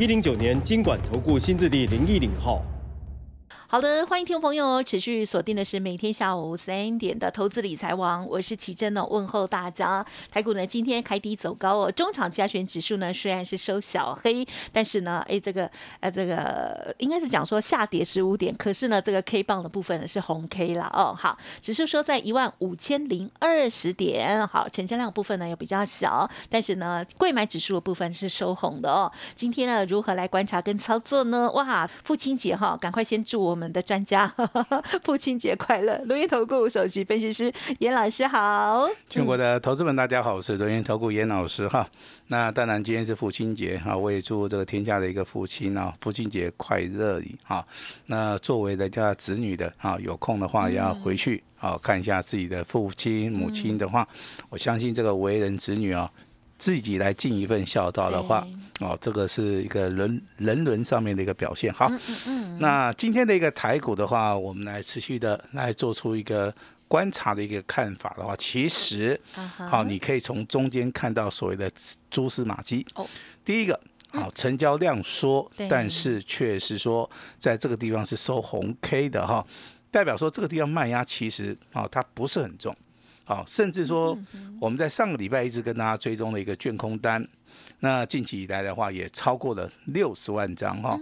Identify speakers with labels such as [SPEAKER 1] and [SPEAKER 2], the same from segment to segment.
[SPEAKER 1] 一零九年经管投顾新字第零一零号。
[SPEAKER 2] 好的，欢迎听众朋友持续锁定的是每天下午三点的投资理财王，我是奇珍呢，问候大家。台股呢今天开低走高哦，中场加权指数呢虽然是收小黑，但是呢，哎，这个呃这个应该是讲说下跌十五点，可是呢这个 K 棒的部分呢是红 K 了哦。好，指数收在一万五千零二十点，好，成交量部分呢又比较小，但是呢贵买指数的部分是收红的哦。今天呢如何来观察跟操作呢？哇，父亲节哈，赶快先祝我。我们的专家，父亲节快乐！罗源投顾首席分析师严老师好，
[SPEAKER 3] 全国的投资们大家好，我是罗源投顾严老师哈。那当然今天是父亲节哈，我也祝这个天下的一个父亲啊，父亲节快乐哈。那作为人家子女的啊，有空的话也要回去啊看一下自己的父亲母亲的话，我相信这个为人子女啊。自己来尽一份孝道的话，哦，这个是一个人人伦上面的一个表现。好，那今天的一个台股的话，我们来持续的来做出一个观察的一个看法的话，其实，好，你可以从中间看到所谓的蛛丝马迹。哦，第一个，好，成交量缩，但是却是说在这个地方是收红 K 的哈，代表说这个地方卖压其实啊，它不是很重。好，甚至说我们在上个礼拜一直跟大家追踪的一个卷空单，那近期以来的话也超过了六十万张哈。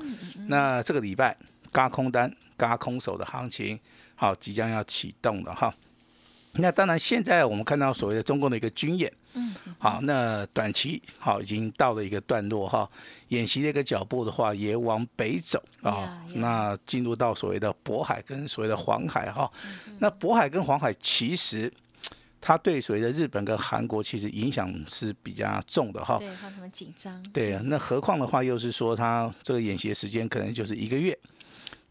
[SPEAKER 3] 那这个礼拜嘎空单、嘎空手的行情，好，即将要启动了哈。那当然，现在我们看到所谓的中共的一个军演，嗯，好，那短期好已经到了一个段落哈。演习的一个脚步的话，也往北走啊。那进入到所谓的渤海跟所谓的黄海哈。那渤海跟黄海其实。它对所谓的日本跟韩国其实影响是比较重的哈，
[SPEAKER 2] 对，他们紧张。
[SPEAKER 3] 对，那何况的话又是说它这个演习的时间可能就是一个月，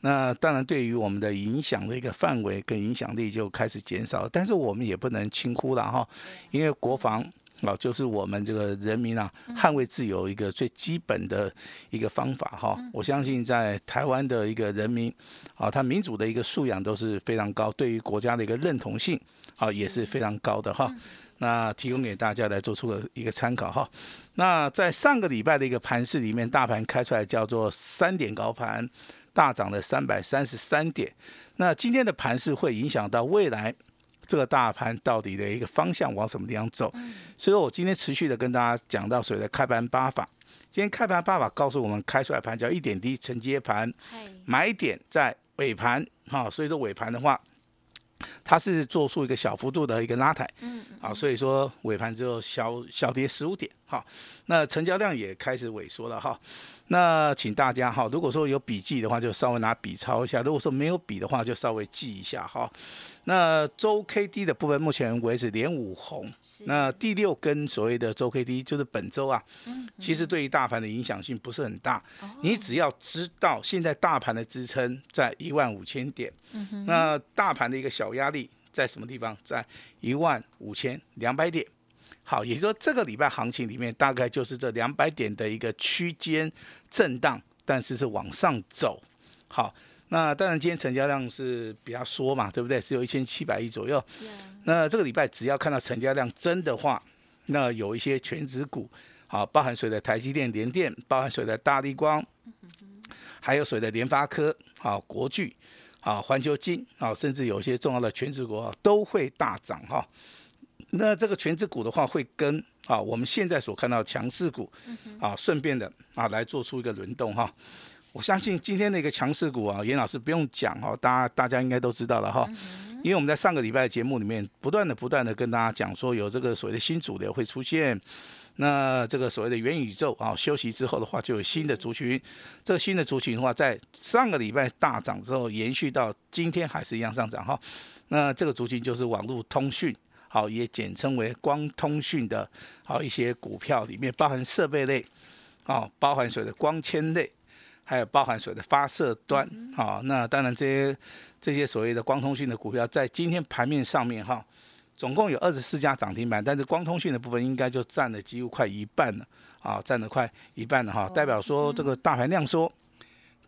[SPEAKER 3] 那当然对于我们的影响的一个范围跟影响力就开始减少，但是我们也不能轻忽了哈，因为国防啊就是我们这个人民啊捍卫自由一个最基本的一个方法哈，我相信在台湾的一个人民啊，他民主的一个素养都是非常高，对于国家的一个认同性。啊，也是非常高的哈。那提供给大家来做出了一个参考哈。那在上个礼拜的一个盘市里面，大盘开出来叫做三点高盘，大涨了三百三十三点。那今天的盘市会影响到未来这个大盘到底的一个方向往什么地方走？所以说我今天持续的跟大家讲到所谓的开盘八法。今天开盘八法告诉我们，开出来盘叫一点低承接盘，买点在尾盘哈。所以说尾盘的话。它是做出一个小幅度的一个拉抬，嗯，啊，所以说尾盘之后小小跌十五点，好，那成交量也开始萎缩了哈。那请大家哈，如果说有笔记的话，就稍微拿笔抄一下；如果说没有笔的话，就稍微记一下哈。那周 K D 的部分，目前为止连五红。那第六根所谓的周 K D 就是本周啊，其实对于大盘的影响性不是很大。你只要知道现在大盘的支撑在一万五千点，那大盘的一个小压力在什么地方？在一万五千两百点。好，也就是说这个礼拜行情里面大概就是这两百点的一个区间震荡，但是是往上走。好。那当然，今天成交量是比较缩嘛，对不对？只有一千七百亿左右。那这个礼拜只要看到成交量增的话，那有一些全指股，好，包含水的台积电、联电，包含水的大力光，还有水的联发科，好，国巨，好，环球金，好，甚至有一些重要的全指股都会大涨哈。那这个全指股的话，会跟啊我们现在所看到强势股，啊，顺便的啊来做出一个轮动哈。我相信今天的一个强势股啊，严老师不用讲哈，大家大家应该都知道了哈，因为我们在上个礼拜的节目里面，不断的不断的跟大家讲说，有这个所谓的新主流会出现，那这个所谓的元宇宙啊，休息之后的话，就有新的族群，这个新的族群的话，在上个礼拜大涨之后，延续到今天还是一样上涨哈，那这个族群就是网络通讯，好，也简称为光通讯的，好一些股票里面包含设备类。哦，包含所谓的光纤类，还有包含所谓的发射端，好，那当然这些这些所谓的光通讯的股票，在今天盘面上面哈，总共有二十四家涨停板，但是光通讯的部分应该就占了几乎快一半了，啊，占了快一半了哈，代表说这个大盘量缩。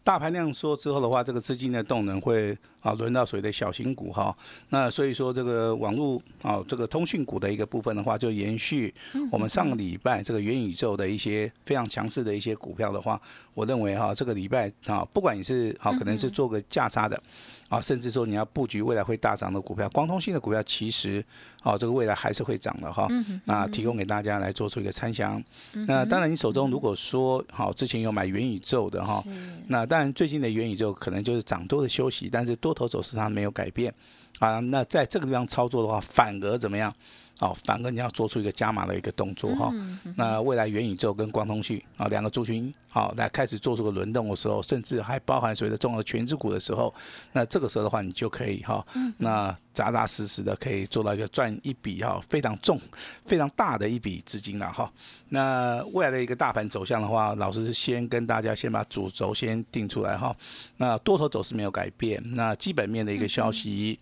[SPEAKER 3] 大盘量缩之后的话，这个资金的动能会啊轮到所谓的小型股哈。那所以说这个网络啊这个通讯股的一个部分的话，就延续我们上个礼拜这个元宇宙的一些非常强势的一些股票的话，我认为哈这个礼拜啊不管你是好可能是做个价差的。啊，甚至说你要布局未来会大涨的股票，光通信的股票其实，哦，这个未来还是会涨的哈。那提供给大家来做出一个参详。那当然，你手中如果说好之前有买元宇宙的哈，那当然最近的元宇宙可能就是涨多的休息，但是多多头走势它没有改变啊。那在这个地方操作的话，反而怎么样？哦，反而你要做出一个加码的一个动作哈。那未来元宇宙跟光通讯啊两个族群，好来开始做出个轮动的时候，甚至还包含所谓的重要的全资股的时候，那这个时候的话，你就可以哈，那扎扎实实的可以做到一个赚一笔哈非常重、非常大的一笔资金了哈。那未来的一个大盘走向的话，老师先跟大家先把主轴先定出来哈。那多头走势没有改变，那基本面的一个消息。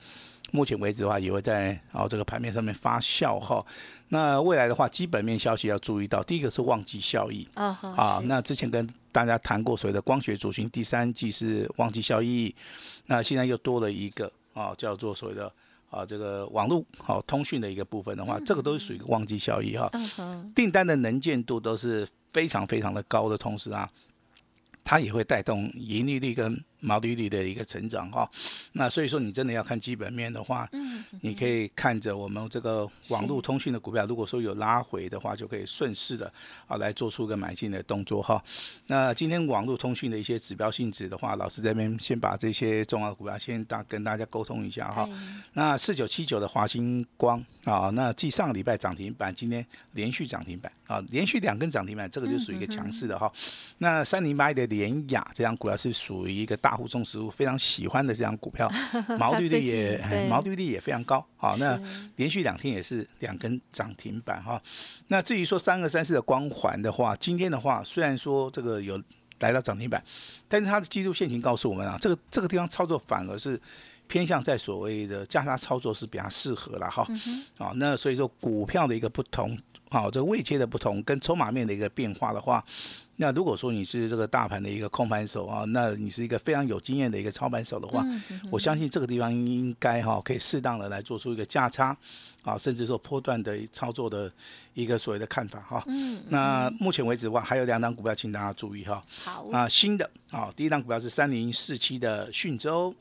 [SPEAKER 3] 目前为止的话，也会在哦这个盘面上面发酵哈。那未来的话，基本面消息要注意到，第一个是旺季效益啊。啊，那之前跟大家谈过所谓的光学主型，第三季是旺季效益。那现在又多了一个啊，叫做所谓的啊这个网络好通讯的一个部分的话，这个都是属于旺季效益哈。订单的能见度都是非常非常的高的同时啊，它也会带动盈利率跟。毛利率的一个成长哈，那所以说你真的要看基本面的话，嗯，你可以看着我们这个网络通讯的股票，如果说有拉回的话，就可以顺势的啊来做出个买进的动作哈。那今天网络通讯的一些指标性质的话，老师这边先把这些重要的股票先大跟大家沟通一下哈。那四九七九的华星光啊，那继上个礼拜涨停板，今天连续涨停板啊，连续两根涨停板，这个就属于一个强势的哈。那三零八的联雅这张股票是属于一个大。大户重实物非常喜欢的这张股票，毛利率也毛利率也非常高。好，那连续两天也是两根涨停板哈。那至于说三二三四的光环的话，今天的话虽然说这个有来到涨停板，但是它的技术线型告诉我们啊，这个这个地方操作反而是偏向在所谓的价差操作是比较适合了哈。好，那所以说股票的一个不同，好，这个位阶的不同跟筹码面的一个变化的话。那如果说你是这个大盘的一个控盘手啊，那你是一个非常有经验的一个操盘手的话，我相信这个地方应该哈可以适当的来做出一个价差啊，甚至说波段的操作的一个所谓的看法哈。嗯。那目前为止的话，还有两档股票，请大家注意哈。
[SPEAKER 2] 好。
[SPEAKER 3] 啊，新的啊，第一档股票是三零四七的讯州。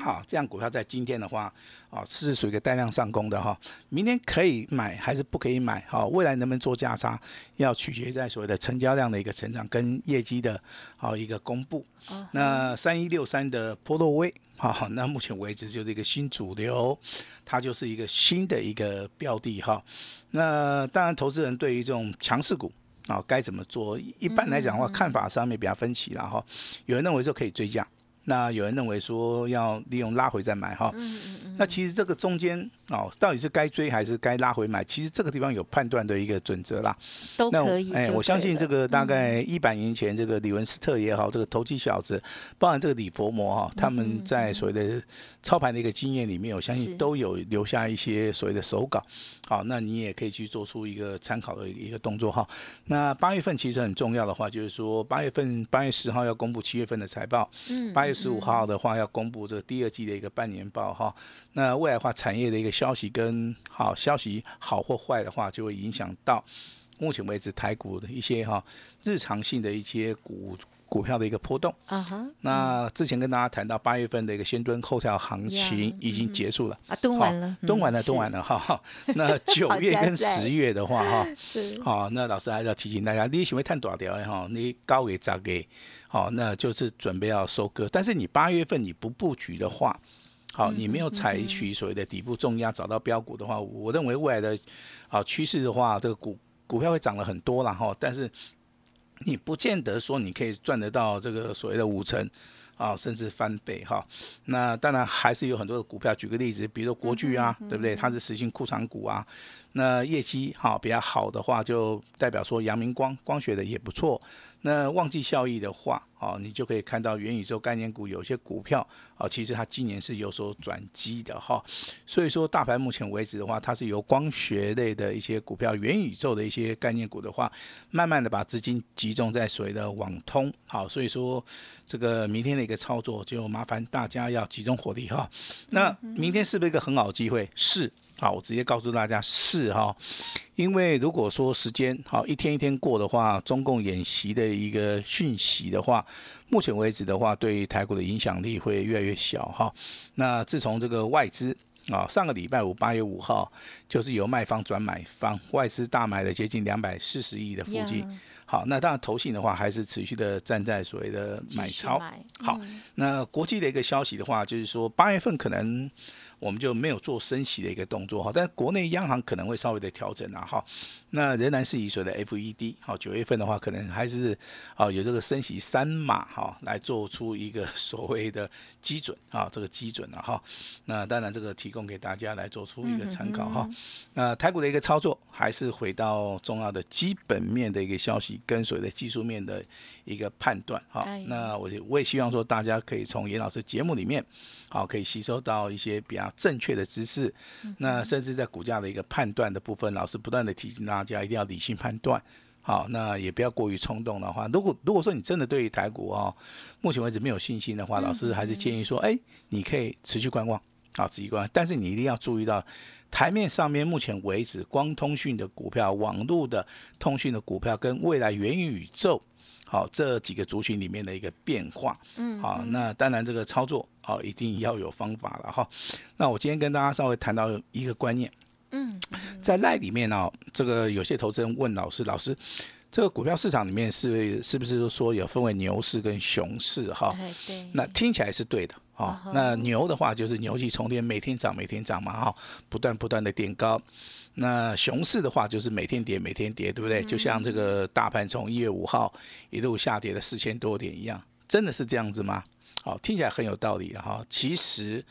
[SPEAKER 3] 好，这样股票在今天的话，啊，是属于一个带量上攻的哈。明天可以买还是不可以买？好，未来能不能做价差，要取决在所谓的成交量的一个成长跟业绩的好一个公布。那三一六三的波洛威，好，那目前为止就是一个新主流，它就是一个新的一个标的哈。那当然，投资人对于这种强势股啊，该怎么做？一般来讲的话，看法上面比较分歧了哈。有人认为说可以追价。那有人认为说要利用拉回再买哈，那其实这个中间哦，到底是该追还是该拉回买？其实这个地方有判断的一个准则啦。
[SPEAKER 2] 都可以。哎，
[SPEAKER 3] 我相信这个大概一百年前，这个李文斯特也好，这个投机小子，包含这个李佛摩哈，他们在所谓的操盘的一个经验里面，我相信都有留下一些所谓的手稿。好，那你也可以去做出一个参考的一个动作哈。那八月份其实很重要的话，就是说八月份八月十号要公布七月份的财报，嗯，八月十五号的话要公布这个第二季的一个半年报哈。那未来话产业的一个消息跟好消息好或坏的话，就会影响到目前为止台股的一些哈日常性的一些股。股票的一个波动，啊哈，那之前跟大家谈到八月份的一个先蹲后跳行情已经结束了，
[SPEAKER 2] 啊，蹲完了，
[SPEAKER 3] 蹲完了，蹲完了，哈，那 九月跟十月的话，哈，是，好，那老师还是要提醒大家，你喜欢探多少条哈，你高给砸给，好，那就是准备要收割，但是你八月份你不布局的话，好，你没有采取所谓的底部重压找到标股的话，我认为未来的好趋势的话，这个股股票会涨了很多了哈，但是。你不见得说你可以赚得到这个所谓的五成，啊，甚至翻倍哈。那当然还是有很多的股票，举个例子，比如说国巨啊，对不对？它是实行库藏股啊。那业绩哈比较好的话，就代表说阳明光光学的也不错。那旺季效益的话，哦，你就可以看到元宇宙概念股有些股票，哦，其实它今年是有所转机的哈。所以说，大盘目前为止的话，它是由光学类的一些股票、元宇宙的一些概念股的话，慢慢的把资金集中在所谓的网通。好，所以说这个明天的一个操作，就麻烦大家要集中火力哈。那明天是不是一个很好的机会？是。好，我直接告诉大家是哈，因为如果说时间好一天一天过的话，中共演习的一个讯息的话，目前为止的话，对台股的影响力会越来越小哈。那自从这个外资啊，上个礼拜五八月五号，就是由卖方转买方，外资大买了接近两百四十亿的附近。好，那当然投信的话，还是持续的站在所谓的买超。好，那国际的一个消息的话，就是说八月份可能。我们就没有做升息的一个动作哈，但是国内央行可能会稍微的调整啊哈，那仍然是以所谓的 FED 好，九月份的话可能还是啊有这个升息三码哈，来做出一个所谓的基准啊，这个基准了哈，那当然这个提供给大家来做出一个参考哈，那台股的一个操作还是回到重要的基本面的一个消息跟所谓的技术面的一个判断哈，那我我也希望说大家可以从严老师节目里面好可以吸收到一些比较。正确的知识，那甚至在股价的一个判断的部分，老师不断的提醒大家一定要理性判断，好，那也不要过于冲动的话。如果如果说你真的对于台股哦，目前为止没有信心的话，老师还是建议说，哎，你可以持续观望，啊，持续观望，但是你一定要注意到台面上面目前为止光通讯的股票、网络的通讯的股票跟未来元宇宙。好，这几个族群里面的一个变化，嗯，好，那当然这个操作，好，一定要有方法了哈。那我今天跟大家稍微谈到一个观念，嗯，在赖里面呢，这个有些投资人问老师，老师，这个股票市场里面是是不是说有分为牛市跟熊市哈？对，那听起来是对的，哈。那牛的话就是牛气冲天，每天涨每天涨嘛，哈，不断不断的垫高。那熊市的话，就是每天跌，每天跌，对不对？就像这个大盘从一月五号一路下跌了四千多点一样，真的是这样子吗？好，听起来很有道理哈。其实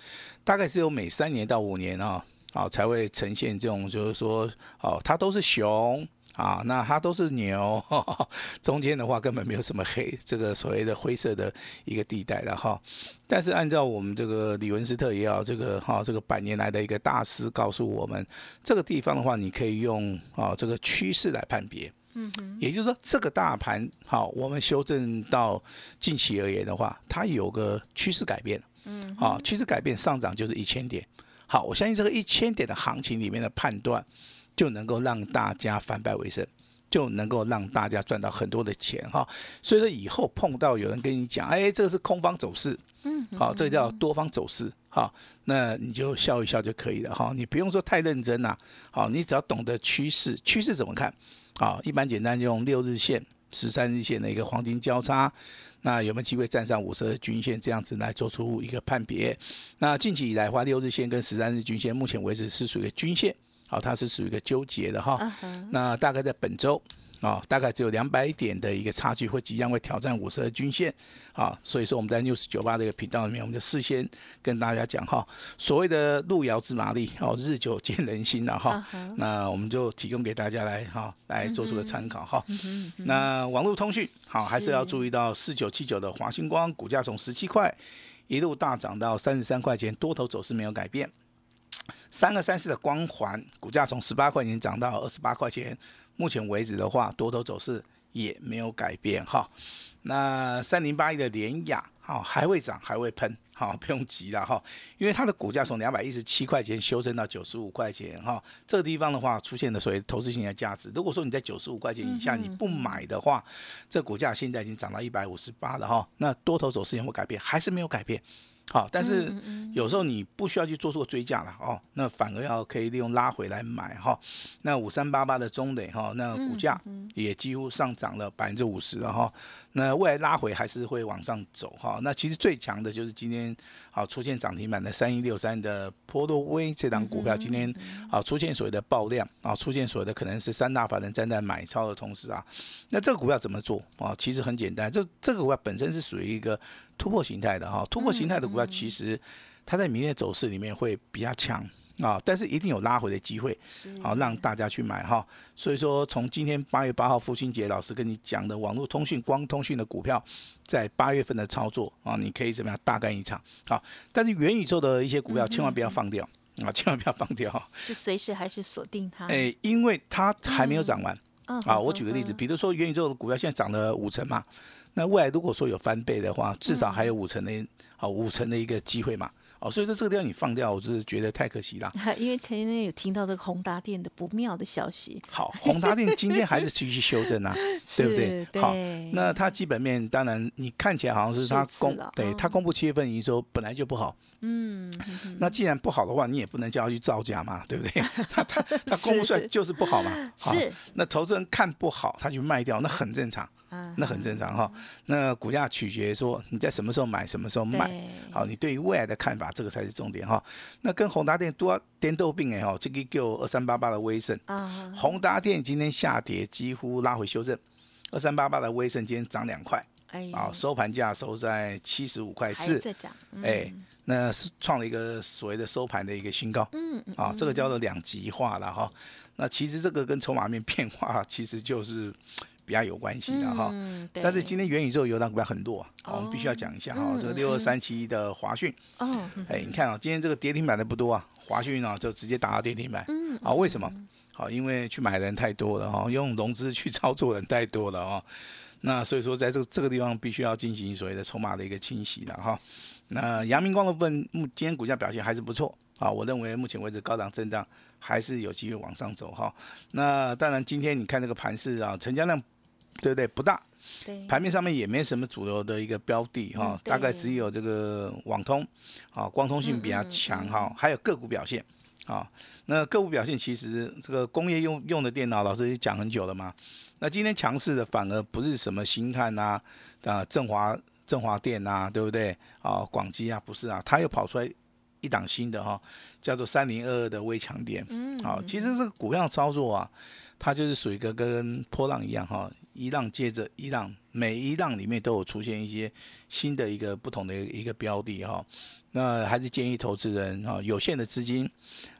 [SPEAKER 3] 大概只有每三年到五年啊，啊才会呈现这种，就是说，哦，它都是熊。啊，那它都是牛，中间的话根本没有什么黑，这个所谓的灰色的一个地带的哈。但是按照我们这个李文斯特也好，这个哈这个百年来的一个大师告诉我们，这个地方的话，你可以用啊这个趋势来判别。嗯哼，也就是说这个大盘好，我们修正到近期而言的话，它有个趋势改变。嗯，啊趋势改变上涨就是一千点。好，我相信这个一千点的行情里面的判断。就能够让大家反败为胜，就能够让大家赚到很多的钱哈。所以说以后碰到有人跟你讲，哎，这个是空方走势，嗯，好，这个叫多方走势，好，那你就笑一笑就可以了哈。你不用说太认真呐，好，你只要懂得趋势，趋势怎么看？好，一般简单就用六日线、十三日线的一个黄金交叉，那有没有机会站上五十日均线这样子来做出一个判别？那近期以来的，话六日线跟十三日均线，目前为止是属于均线。好，它是属于一个纠结的哈。那大概在本周啊，大概只有两百点的一个差距，会即将会挑战五十日均线啊。所以说我们在 news 九八这个频道里面，我们就事先跟大家讲哈，所谓的路遥知马力哦，日久见人心了哈。那我们就提供给大家来哈，来做出个参考哈。那网络通讯好，还是要注意到四九七九的华星光股价从十七块一路大涨到三十三块钱，多头走势没有改变。三个三四的光环股价从十八块钱涨到二十八块钱，目前为止的话，多头走势也没有改变哈。那三零八一的联雅，好还会涨，还会喷，好 不用急了哈，因为它的股价从两百一十七块钱修正到九十五块钱哈，这个地方的话出现的所谓投资性的价值。如果说你在九十五块钱以下你不买的话，这股价现在已经涨到一百五十八了哈，那多头走势有没有改变？还是没有改变。好，但是有时候你不需要去做出个追加了哦，那反而要可以利用拉回来买哈。那五三八八的中磊哈，那股价也几乎上涨了百分之五十了哈。那未来拉回还是会往上走哈。那其实最强的就是今天好出现涨停板的三一六三的波多威这档股票，今天啊出现所谓的爆量啊，出现所谓的可能是三大法人站在买超的同时啊，那这个股票怎么做啊？其实很简单，这这个股票本身是属于一个。突破形态的哈，突破形态的股票其实它在明天走势里面会比较强啊，但是一定有拉回的机会，好让大家去买哈。所以说，从今天八月八号父亲节，老师跟你讲的网络通讯、光通讯的股票，在八月份的操作啊，你可以怎么样大干一场啊？但是元宇宙的一些股票千万不要放掉啊，千万不要放掉，
[SPEAKER 2] 就随时还是锁定它。
[SPEAKER 3] 哎，因为它还没有涨完啊。我举个例子，比如说元宇宙的股票现在涨了五成嘛。那未来如果说有翻倍的话，至少还有五成的啊五成的一个机会嘛。哦，所以说这个地方你放掉，我是觉得太可惜了。
[SPEAKER 2] 因为前天有听到这个宏达电的不妙的消息。
[SPEAKER 3] 好，宏达电今天还是继续修正啊，对不对？好，那它基本面当然你看起来好像是它公，对它公布七月份营收本来就不好。嗯。那既然不好的话，你也不能叫它去造假嘛，对不对？它它它公布出来就是不好嘛。
[SPEAKER 2] 是。
[SPEAKER 3] 那投资人看不好，他去卖掉，那很正常。那很正常哈。那股价取决说你在什么时候买，什么时候卖。好，你对于未来的看法，这个才是重点哈。那跟宏达电多颠豆病哎哈，这个叫二三八八的威盛。啊。宏达电今天下跌，几乎拉回修正。二三八八的威盛今天涨两块。哎。啊，收盘价收在七十五块四。哎，那是创了一个所谓的收盘的一个新高。嗯嗯。啊，这个叫做两极化了哈。那其实这个跟筹码面变化，其实就是。比较有关系的哈，但是今天元宇宙有档股票很弱，我们必须要讲一下哈。这个六二三七的华讯，哎，你看啊，今天这个跌停板的不多啊，华讯啊就直接打到跌停板，啊，为什么？好，因为去买的人太多了哈，用融资去操作人太多了啊，那所以说在这个这个地方必须要进行所谓的筹码的一个清洗了哈。那阳明光的部分，目今天股价表现还是不错啊，我认为目前为止高档震荡还是有机会往上走哈。那当然今天你看这个盘势啊，成交量。对不对？不大，盘面上面也没什么主流的一个标的哈，大概只有这个网通，啊，光通性比较强哈，还有个股表现，啊，那个股表现其实这个工业用用的电脑，老师也讲很久了嘛，那今天强势的反而不是什么新汉呐，啊，振华振华电呐，对不对？啊，广基啊，不是啊，它又跑出来一档新的哈，叫做三零二二的微强电，嗯，好，其实这个股票操作啊，它就是属于一个跟波浪一样哈。一浪接着一浪，每一浪里面都有出现一些新的一个不同的一个标的哈。那还是建议投资人哈，有限的资金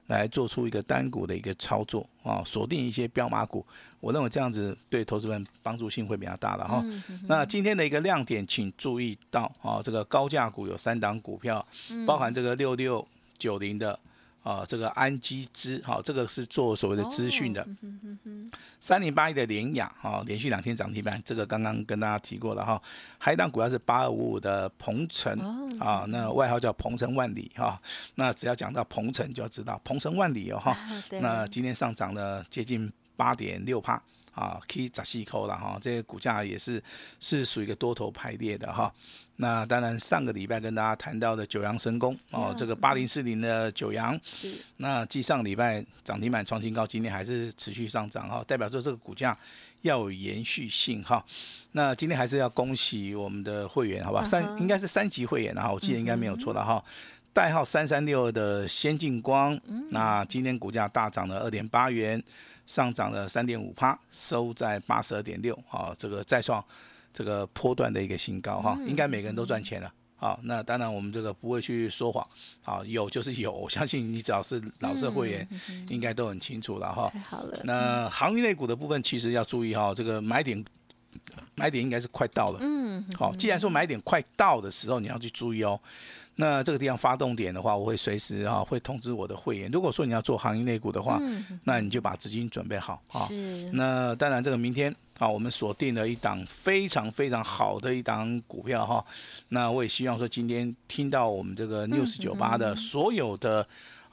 [SPEAKER 3] 来做出一个单股的一个操作啊，锁定一些标码股。我认为这样子对投资人帮助性会比较大的哈。那今天的一个亮点，请注意到啊，这个高价股有三档股票，包含这个六六九零的。啊，这个安基资，好，这个是做所谓的资讯的。三零八一的联雅，哈，连续两天涨停板，这个刚刚跟大家提过了哈。还一档股票是八二五五的鹏程，啊，那外号叫鹏程万里哈。那只要讲到鹏程，就要知道鹏程万里哦哈。那今天上涨了接近八点六帕。啊，可以砸细扣了哈，这个股价也是是属于一个多头排列的哈。那当然，上个礼拜跟大家谈到的九阳神功哦，这个八零四零的九阳，那继上礼拜涨停板创新高，今天还是持续上涨哈，代表说这个股价要有延续性哈。那今天还是要恭喜我们的会员，好吧？三应该是三级会员哈，我记得应该没有错的哈。代号三三六二的先进光，那今天股价大涨了二点八元。上涨了三点五帕，收在八十二点六，啊，这个再创这个波段的一个新高哈，应该每个人都赚钱了，好，那当然我们这个不会去说谎，好，有就是有，我 相信你只要是老社会员，应该都很清楚了哈。
[SPEAKER 2] 太好了。
[SPEAKER 3] 那航运类股的部分其实要注意哈，这个买点买点应该是快到了，嗯，好，既然说买点快到的时候，你要去注意哦。那这个地方发动点的话，我会随时啊会通知我的会员。如果说你要做行业内股的话，那你就把资金准备好啊。是。那当然，这个明天啊，我们锁定了一档非常非常好的一档股票哈。那我也希望说，今天听到我们这个六十九八的所有的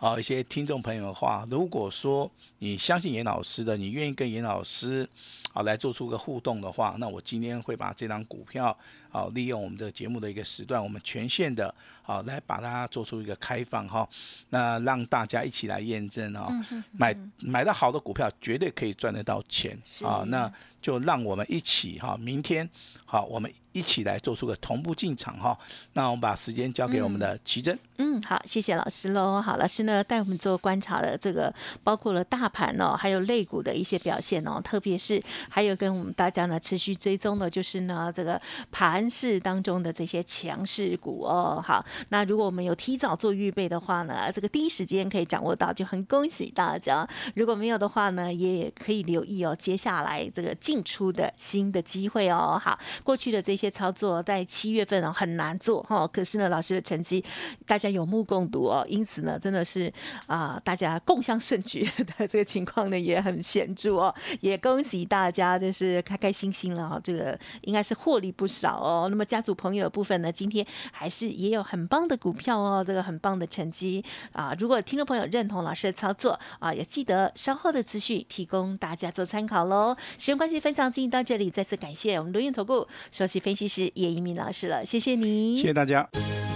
[SPEAKER 3] 啊一些听众朋友的话，如果说你相信严老师的，你愿意跟严老师。啊，来做出个互动的话，那我今天会把这张股票，好，利用我们这个节目的一个时段，我们全线的，好，来把它做出一个开放哈，那让大家一起来验证哈，买买到好的股票绝对可以赚得到钱啊，那就让我们一起哈，明天好，我们一起来做出个同步进场哈。那我们把时间交给我们的奇珍。
[SPEAKER 2] 嗯，好，谢谢老师喽。好，老师呢带我们做观察的这个，包括了大盘哦，还有类股的一些表现哦，特别是还有跟我们大家呢持续追踪的，就是呢这个盘市当中的这些强势股哦。好，那如果我们有提早做预备的话呢，这个第一时间可以掌握到，就很恭喜大家。如果没有的话呢，也可以留意哦，接下来这个进出的新的机会哦。好，过去的这些操作在七月份哦很难做哈，可是呢老师的成绩大家。有目共睹哦，因此呢，真的是啊，大家共襄盛举的这个情况呢也很显著哦，也恭喜大家，就是开开心心了哈，这个应该是获利不少哦。那么家族朋友的部分呢，今天还是也有很棒的股票哦，这个很棒的成绩啊。如果听众朋友认同老师的操作啊，也记得稍后的资讯提供大家做参考喽。时间关系，分享进行到这里，再次感谢我们罗源投顾首席分析师叶一鸣老师了，谢谢你，
[SPEAKER 3] 谢谢大家。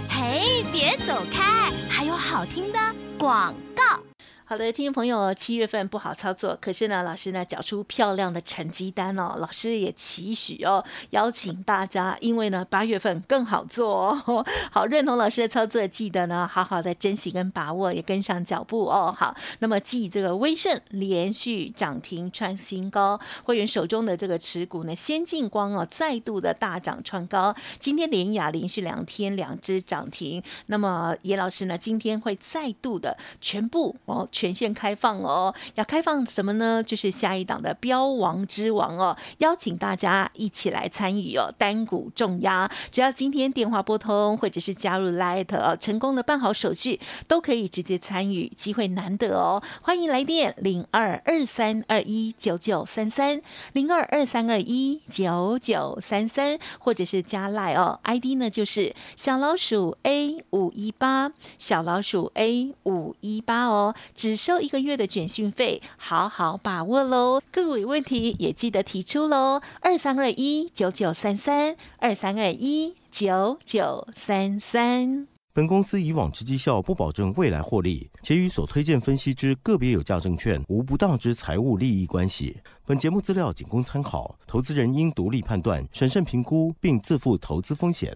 [SPEAKER 4] 嘿，别走开，还有好听的广告。
[SPEAKER 2] 好的，听众朋友，七月份不好操作，可是呢，老师呢缴出漂亮的成绩单哦。老师也期许哦，邀请大家，因为呢八月份更好做哦。好，认同老师的操作，记得呢好好的珍惜跟把握，也跟上脚步哦。好，那么继这个威盛连续涨停创新高，会员手中的这个持股呢，先进光哦再度的大涨创高，今天连雅连续两天两只涨停，那么叶老师呢今天会再度的全部哦。全线开放哦，要开放什么呢？就是下一档的标王之王哦，邀请大家一起来参与哦，单股重压，只要今天电话拨通或者是加入 Light 哦，成功的办好手续，都可以直接参与，机会难得哦，欢迎来电零二二三二一九九三三零二二三二一九九三三，或者是加 Light 哦，ID 呢就是小老鼠 A 五一八，小老鼠 A 五一八哦，只。只收一个月的卷讯费，好好把握喽！各位问题也记得提出喽，二三二一九九三三，二三二一九九三三。
[SPEAKER 1] 本公司以往之绩效不保证未来获利，且与所推荐分析之个别有价证券无不当之财务利益关系。本节目资料仅供参考，投资人应独立判断、审慎评估，并自负投资风险。